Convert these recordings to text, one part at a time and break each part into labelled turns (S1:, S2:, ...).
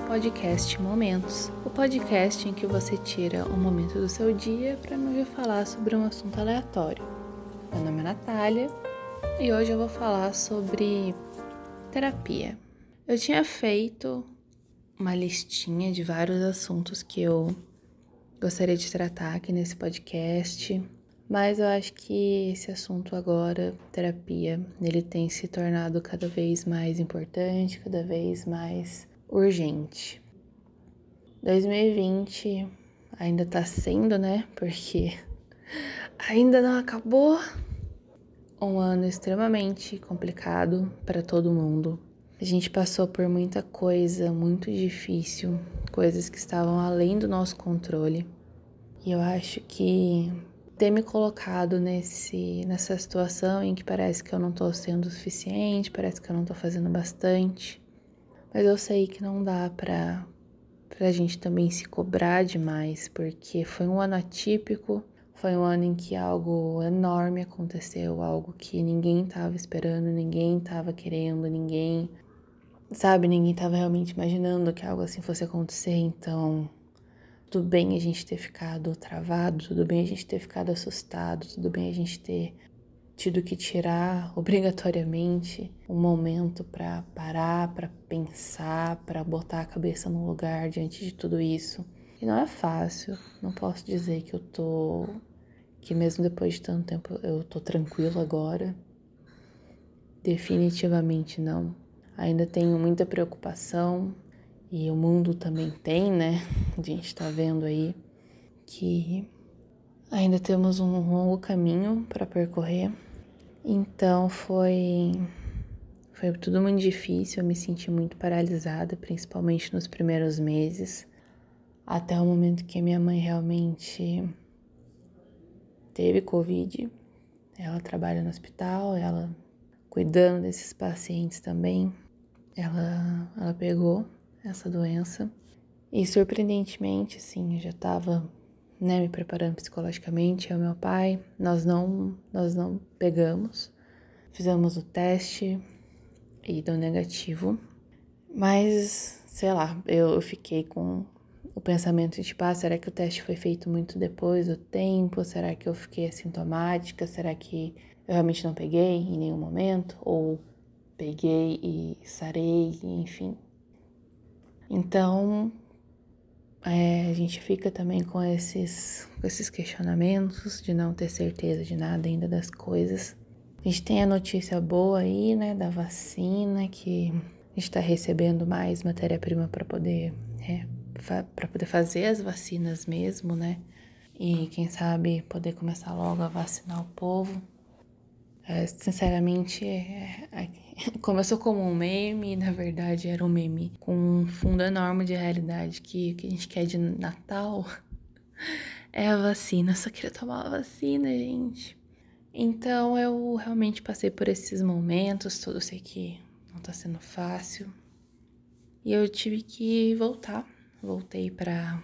S1: podcast Momentos, o podcast em que você tira um momento do seu dia para me ouvir falar sobre um assunto aleatório. Meu nome é Natália e hoje eu vou falar sobre terapia. Eu tinha feito uma listinha de vários assuntos que eu gostaria de tratar aqui nesse podcast, mas eu acho que esse assunto agora, terapia, ele tem se tornado cada vez mais importante, cada vez mais urgente. 2020 ainda tá sendo, né? Porque ainda não acabou. Um ano extremamente complicado para todo mundo. A gente passou por muita coisa muito difícil, coisas que estavam além do nosso controle. E eu acho que ter me colocado nesse nessa situação em que parece que eu não tô sendo o suficiente, parece que eu não tô fazendo bastante, mas eu sei que não dá pra, pra gente também se cobrar demais, porque foi um ano atípico, foi um ano em que algo enorme aconteceu, algo que ninguém tava esperando, ninguém tava querendo, ninguém, sabe, ninguém tava realmente imaginando que algo assim fosse acontecer, então tudo bem a gente ter ficado travado, tudo bem a gente ter ficado assustado, tudo bem a gente ter tido que tirar obrigatoriamente um momento para parar, para pensar, para botar a cabeça no lugar diante de tudo isso. E não é fácil, não posso dizer que eu tô que mesmo depois de tanto tempo eu tô tranquilo agora. Definitivamente não. Ainda tenho muita preocupação e o mundo também tem, né? A gente tá vendo aí que ainda temos um longo caminho para percorrer então foi foi tudo muito difícil, eu me senti muito paralisada, principalmente nos primeiros meses, até o momento que minha mãe realmente teve covid. Ela trabalha no hospital, ela cuidando desses pacientes também. Ela ela pegou essa doença e surpreendentemente, assim, eu já estava né, me preparando psicologicamente, é o meu pai. Nós não, nós não pegamos. Fizemos o teste e deu negativo. Mas, sei lá, eu, fiquei com o pensamento de, tipo, ah, será que o teste foi feito muito depois do tempo? Será que eu fiquei assintomática? Será que eu realmente não peguei em nenhum momento? Ou peguei e sarei, enfim. Então, é, a gente fica também com esses, com esses questionamentos de não ter certeza de nada ainda das coisas. A gente tem a notícia boa aí, né, da vacina, que a gente está recebendo mais matéria-prima para poder, é, para poder fazer as vacinas mesmo, né? E quem sabe poder começar logo a vacinar o povo. É, sinceramente, é, é, começou como um meme, na verdade era um meme com um fundo enorme de realidade que que a gente quer de Natal é a vacina. Só queria tomar a vacina, gente. Então eu realmente passei por esses momentos, tudo sei que não tá sendo fácil. E eu tive que voltar. Voltei para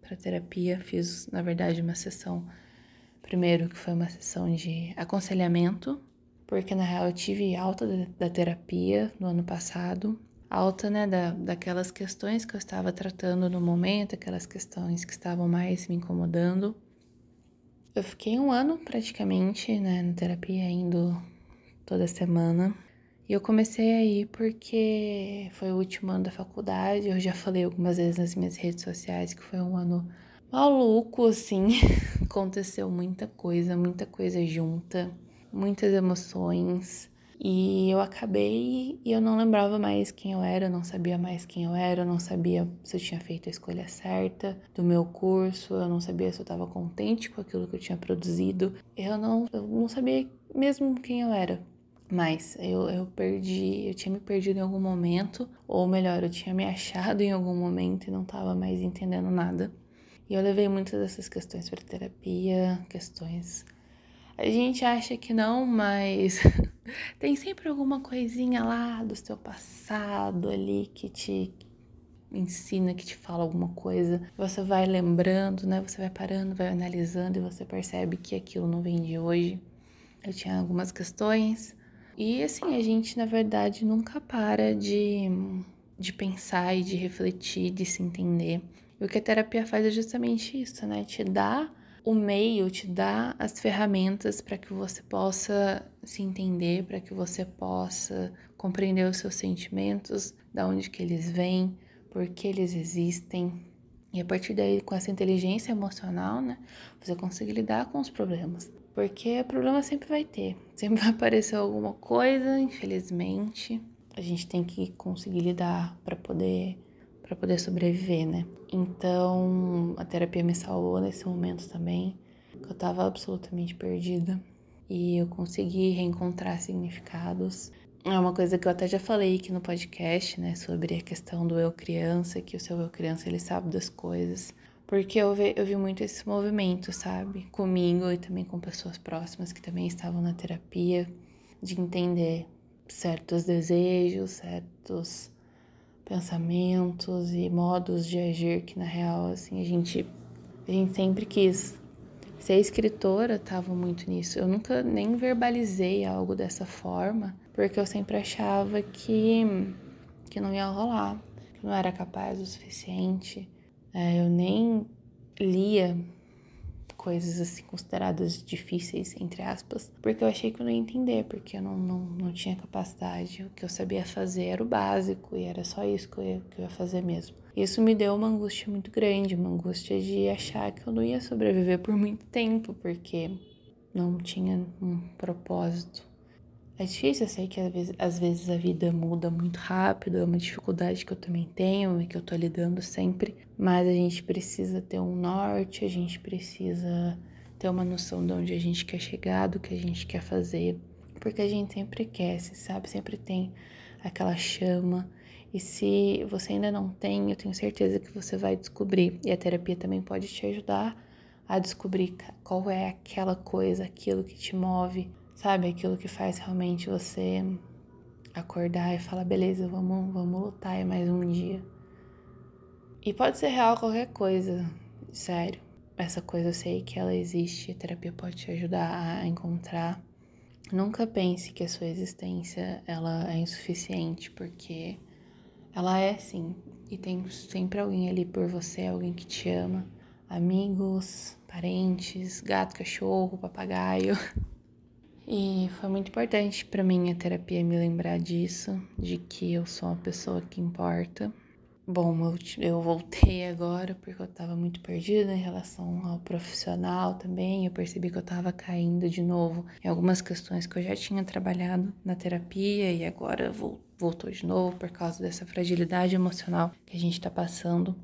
S1: para terapia, fiz na verdade uma sessão primeiro que foi uma sessão de aconselhamento porque na real eu tive alta da terapia no ano passado, alta, né, da, daquelas questões que eu estava tratando no momento, aquelas questões que estavam mais me incomodando. Eu fiquei um ano praticamente, né, na terapia, indo toda semana. E eu comecei aí porque foi o último ano da faculdade. Eu já falei algumas vezes nas minhas redes sociais que foi um ano maluco, assim. Aconteceu muita coisa, muita coisa junta muitas emoções. E eu acabei e eu não lembrava mais quem eu era, eu não sabia mais quem eu era, eu não sabia se eu tinha feito a escolha certa do meu curso, eu não sabia se eu estava contente com aquilo que eu tinha produzido, eu não, eu não sabia mesmo quem eu era. Mas eu, eu perdi, eu tinha me perdido em algum momento, ou melhor, eu tinha me achado em algum momento e não estava mais entendendo nada. E eu levei muitas dessas questões para terapia, questões a gente acha que não, mas tem sempre alguma coisinha lá do seu passado ali que te ensina, que te fala alguma coisa. Você vai lembrando, né? Você vai parando, vai analisando e você percebe que aquilo não vem de hoje. Eu tinha algumas questões. E assim, a gente na verdade nunca para de, de pensar e de refletir, de se entender. O que a terapia faz é justamente isso, né? Te dá o meio, te dá as ferramentas para que você possa se entender, para que você possa compreender os seus sentimentos, da onde que eles vêm, por que eles existem. E a partir daí, com essa inteligência emocional, né, você consegue lidar com os problemas. Porque problema sempre vai ter, sempre vai aparecer alguma coisa, infelizmente. A gente tem que conseguir lidar para poder para poder sobreviver, né? Então, a terapia me salvou nesse momento também, que eu tava absolutamente perdida e eu consegui reencontrar significados. É uma coisa que eu até já falei aqui no podcast, né, sobre a questão do eu criança, que o seu eu criança ele sabe das coisas. Porque eu vi, eu vi muito esse movimento, sabe? Comigo e também com pessoas próximas que também estavam na terapia, de entender certos desejos, certos pensamentos e modos de agir que na real assim a gente a gente sempre quis. Ser escritora estava muito nisso. Eu nunca nem verbalizei algo dessa forma porque eu sempre achava que que não ia rolar que não era capaz o suficiente. É, eu nem lia coisas assim consideradas difíceis, entre aspas, porque eu achei que eu não ia entender, porque eu não, não, não tinha capacidade. O que eu sabia fazer era o básico e era só isso que eu, ia, que eu ia fazer mesmo. Isso me deu uma angústia muito grande, uma angústia de achar que eu não ia sobreviver por muito tempo, porque não tinha um propósito. É difícil, eu sei que às vezes, a vida muda muito rápido, é uma dificuldade que eu também tenho e que eu tô lidando sempre, mas a gente precisa ter um norte, a gente precisa ter uma noção de onde a gente quer chegar, do que a gente quer fazer, porque a gente sempre quer, sabe, sempre tem aquela chama. E se você ainda não tem, eu tenho certeza que você vai descobrir. E a terapia também pode te ajudar a descobrir qual é aquela coisa, aquilo que te move Sabe, aquilo que faz realmente você acordar e falar, beleza, vamos, vamos lutar é mais um dia. E pode ser real qualquer coisa, sério. Essa coisa eu sei que ela existe, a terapia pode te ajudar a encontrar. Nunca pense que a sua existência ela é insuficiente, porque ela é sim. E tem sempre alguém ali por você, alguém que te ama. Amigos, parentes, gato, cachorro, papagaio. E foi muito importante para mim a terapia me lembrar disso, de que eu sou uma pessoa que importa. Bom, eu, voltei agora porque eu estava muito perdida em relação ao profissional também. Eu percebi que eu estava caindo de novo em algumas questões que eu já tinha trabalhado na terapia e agora voltou de novo por causa dessa fragilidade emocional que a gente está passando.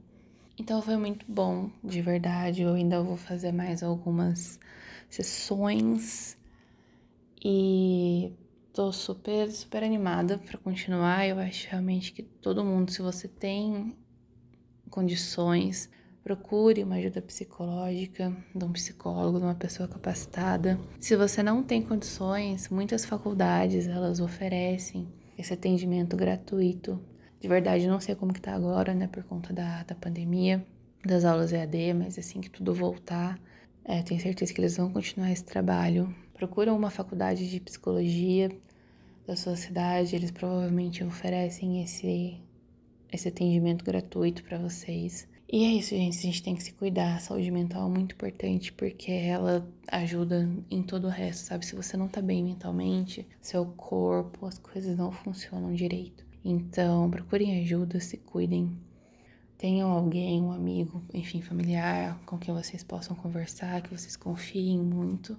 S1: Então foi muito bom, de verdade. Eu ainda vou fazer mais algumas sessões e tô super, super animada para continuar. Eu acho realmente que todo mundo, se você tem condições, procure uma ajuda psicológica de um psicólogo, de uma pessoa capacitada. Se você não tem condições, muitas faculdades elas oferecem esse atendimento gratuito. De verdade, não sei como que tá agora, né, por conta da, da pandemia, das aulas EAD, mas assim que tudo voltar, é, tenho certeza que eles vão continuar esse trabalho Procura uma faculdade de psicologia da sua cidade, eles provavelmente oferecem esse, esse atendimento gratuito para vocês. E é isso, gente. A gente tem que se cuidar. A saúde mental é muito importante porque ela ajuda em todo o resto, sabe? Se você não tá bem mentalmente, seu corpo, as coisas não funcionam direito. Então, procurem ajuda, se cuidem. Tenham alguém, um amigo, enfim, familiar com quem vocês possam conversar, que vocês confiem muito.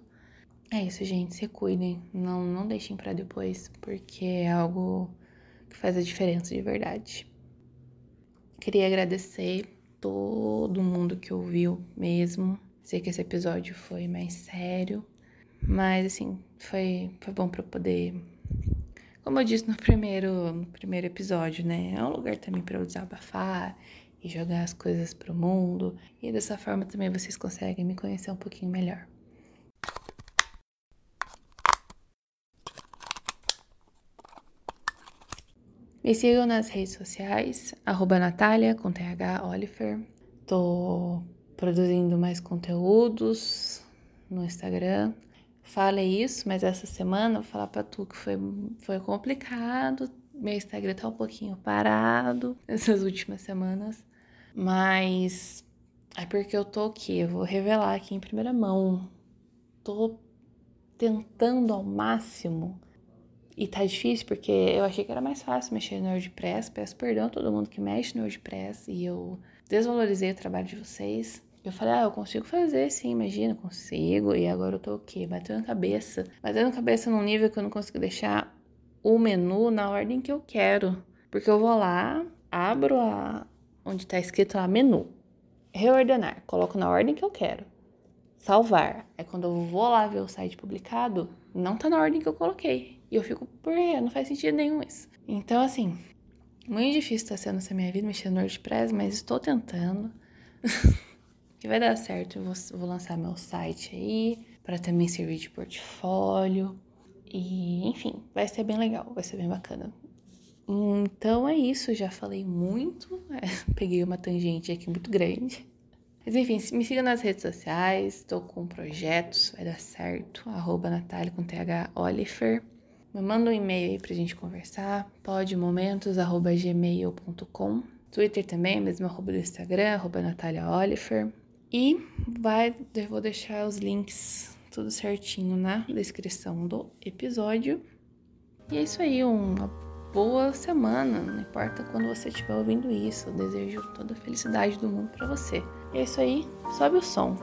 S1: É isso, gente. Se cuidem. Não, não deixem para depois, porque é algo que faz a diferença de verdade. Queria agradecer todo mundo que ouviu mesmo. Sei que esse episódio foi mais sério, mas assim, foi, foi bom para poder. Como eu disse no primeiro, no primeiro episódio, né? É um lugar também para eu desabafar e jogar as coisas pro mundo. E dessa forma também vocês conseguem me conhecer um pouquinho melhor. Me sigam nas redes sociais, arroba Natália, com TH Oliver. Tô produzindo mais conteúdos no Instagram. Falei isso, mas essa semana vou falar pra tu que foi, foi complicado meu Instagram tá um pouquinho parado essas últimas semanas, mas é porque eu tô aqui, eu vou revelar aqui em primeira mão. Tô tentando ao máximo e tá difícil porque eu achei que era mais fácil mexer no WordPress. Peço perdão a todo mundo que mexe no WordPress e eu desvalorizei o trabalho de vocês. Eu falei, ah, eu consigo fazer sim, imagina, consigo. E agora eu tô o quê? Batendo cabeça. Batendo cabeça num nível que eu não consigo deixar o menu na ordem que eu quero. Porque eu vou lá, abro a onde tá escrito lá menu, reordenar, coloco na ordem que eu quero. Salvar. É quando eu vou lá ver o site publicado, não tá na ordem que eu coloquei. E eu fico, por quê? Não faz sentido nenhum isso. Então, assim, muito difícil tá sendo essa minha vida mexendo no WordPress, mas estou tentando. que vai dar certo. Eu vou, vou lançar meu site aí para também servir de portfólio. E, enfim, vai ser bem legal, vai ser bem bacana. Então é isso, já falei muito, é, peguei uma tangente aqui muito grande. Mas enfim, me siga nas redes sociais, estou com projetos, vai dar certo, arroba Natália com TH Oliver. Me manda um e-mail aí pra gente conversar, podemomentos.gmail.com Twitter também, mesmo arroba do Instagram, arroba Natália Oliver. E vai, eu vou deixar os links tudo certinho na descrição do episódio. E é isso aí, uma boa semana, não importa quando você estiver ouvindo isso, eu desejo toda a felicidade do mundo para você. É isso aí, sobe o som.